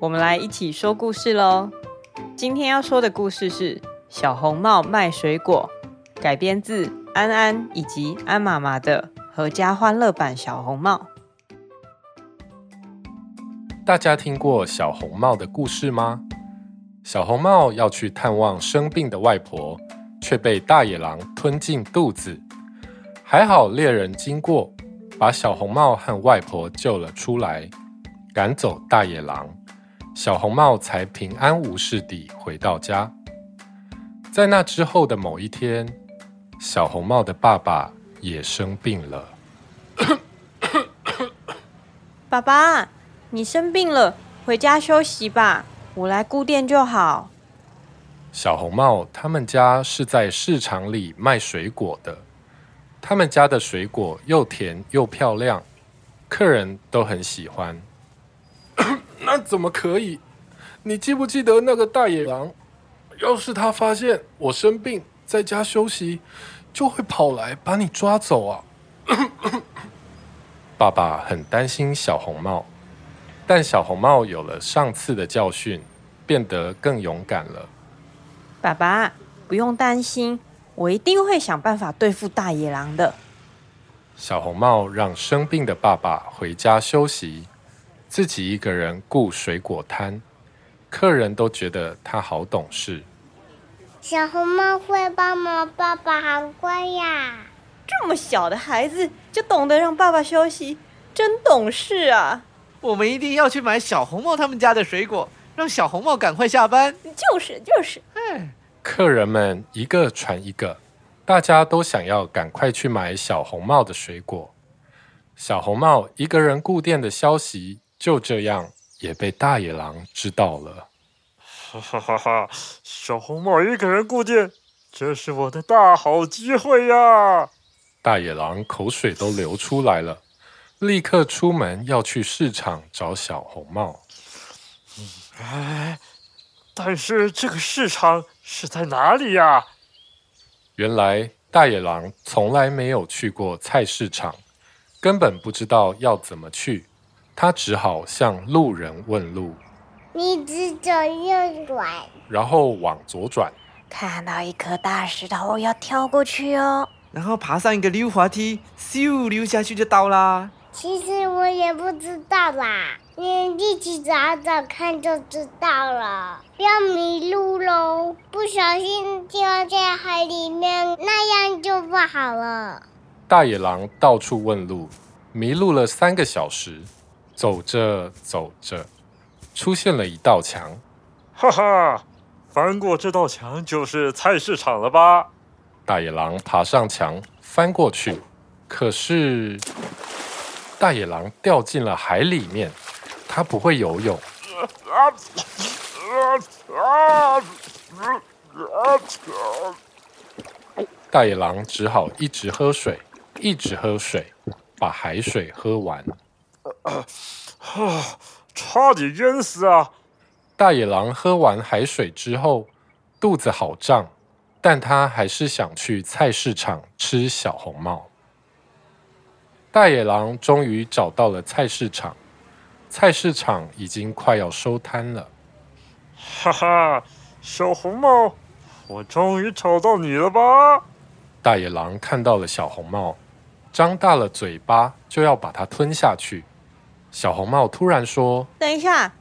我们来一起说故事喽。今天要说的故事是《小红帽卖水果》，改编自安安以及安妈妈的合家欢乐版《小红帽》。大家听过小红帽的故事吗？小红帽要去探望生病的外婆，却被大野狼吞进肚子。还好猎人经过，把小红帽和外婆救了出来。赶走大野狼，小红帽才平安无事地回到家。在那之后的某一天，小红帽的爸爸也生病了。爸爸，你生病了，回家休息吧，我来顾店就好。小红帽他们家是在市场里卖水果的，他们家的水果又甜又漂亮，客人都很喜欢。那怎么可以？你记不记得那个大野狼？要是他发现我生病在家休息，就会跑来把你抓走啊！爸爸很担心小红帽，但小红帽有了上次的教训，变得更勇敢了。爸爸，不用担心，我一定会想办法对付大野狼的。小红帽让生病的爸爸回家休息。自己一个人顾水果摊，客人都觉得他好懂事。小红帽会帮忙，爸爸好乖呀！这么小的孩子就懂得让爸爸休息，真懂事啊！我们一定要去买小红帽他们家的水果，让小红帽赶快下班。就是就是，哎，客人们一个传一个，大家都想要赶快去买小红帽的水果。小红帽一个人顾店的消息。就这样也被大野狼知道了。哈哈哈哈！小红帽一个人顾店，这是我的大好机会呀！大野狼口水都流出来了，立刻出门要去市场找小红帽。哎，但是这个市场是在哪里呀？原来大野狼从来没有去过菜市场，根本不知道要怎么去。他只好向路人问路。你直走右转，然后往左转。看到一颗大石头，要跳过去哦。然后爬上一个溜滑梯，咻溜下去就到啦。其实我也不知道啦，你一起找找看就知道了。不要迷路喽，不小心掉在海里面，那样就不好了。大野狼到处问路，迷路了三个小时。走着走着，出现了一道墙。哈哈，翻过这道墙就是菜市场了吧？大野狼爬上墙，翻过去，可是大野狼掉进了海里面。它不会游泳。大野狼只好一直喝水，一直喝水，把海水喝完。啊，差点淹死啊！大野狼喝完海水之后，肚子好胀，但他还是想去菜市场吃小红帽。大野狼终于找到了菜市场，菜市场已经快要收摊了。哈哈，小红帽，我终于找到你了吧？大野狼看到了小红帽，张大了嘴巴，就要把它吞下去。小红帽突然说：“等一下，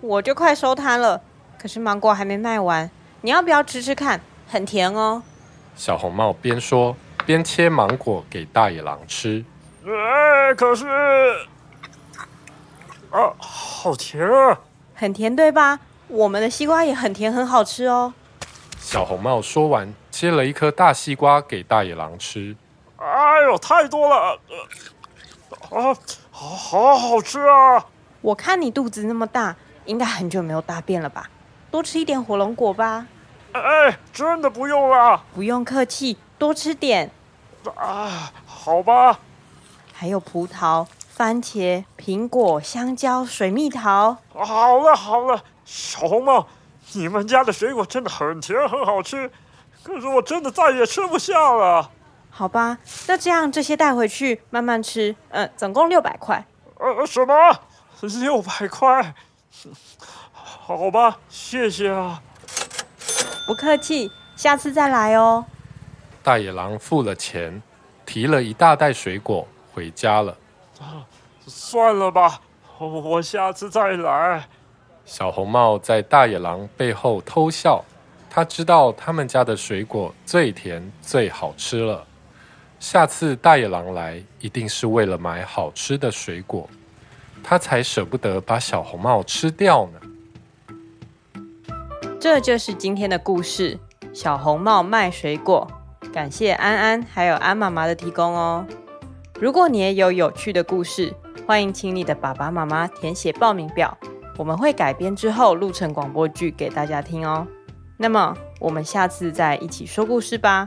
我就快收摊了，可是芒果还没卖完，你要不要吃吃看？很甜哦。”小红帽边说边切芒果给大野狼吃。哎，可是，啊，好甜啊！很甜对吧？我们的西瓜也很甜，很好吃哦。小红帽说完，切了一颗大西瓜给大野狼吃。哎呦，太多了！啊。好好好吃啊！我看你肚子那么大，应该很久没有大便了吧？多吃一点火龙果吧。哎，真的不用了。不用客气，多吃点。啊，好吧。还有葡萄、番茄、苹果、香蕉、水蜜桃。好了好了，小红帽，你们家的水果真的很甜，很好吃。可是我真的再也吃不下了。好吧，那这样这些带回去慢慢吃。嗯，总共六百块。呃，什么？六百块？好吧，谢谢啊。不客气，下次再来哦。大野狼付了钱，提了一大袋水果回家了。啊，算了吧，我下次再来。小红帽在大野狼背后偷笑，他知道他们家的水果最甜最好吃了。下次大野狼来，一定是为了买好吃的水果，他才舍不得把小红帽吃掉呢。这就是今天的故事，小红帽卖水果。感谢安安还有安妈妈的提供哦。如果你也有有趣的故事，欢迎请你的爸爸妈妈填写报名表，我们会改编之后录成广播剧给大家听哦。那么我们下次再一起说故事吧，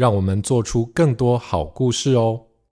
让我们做出更多好故事哦。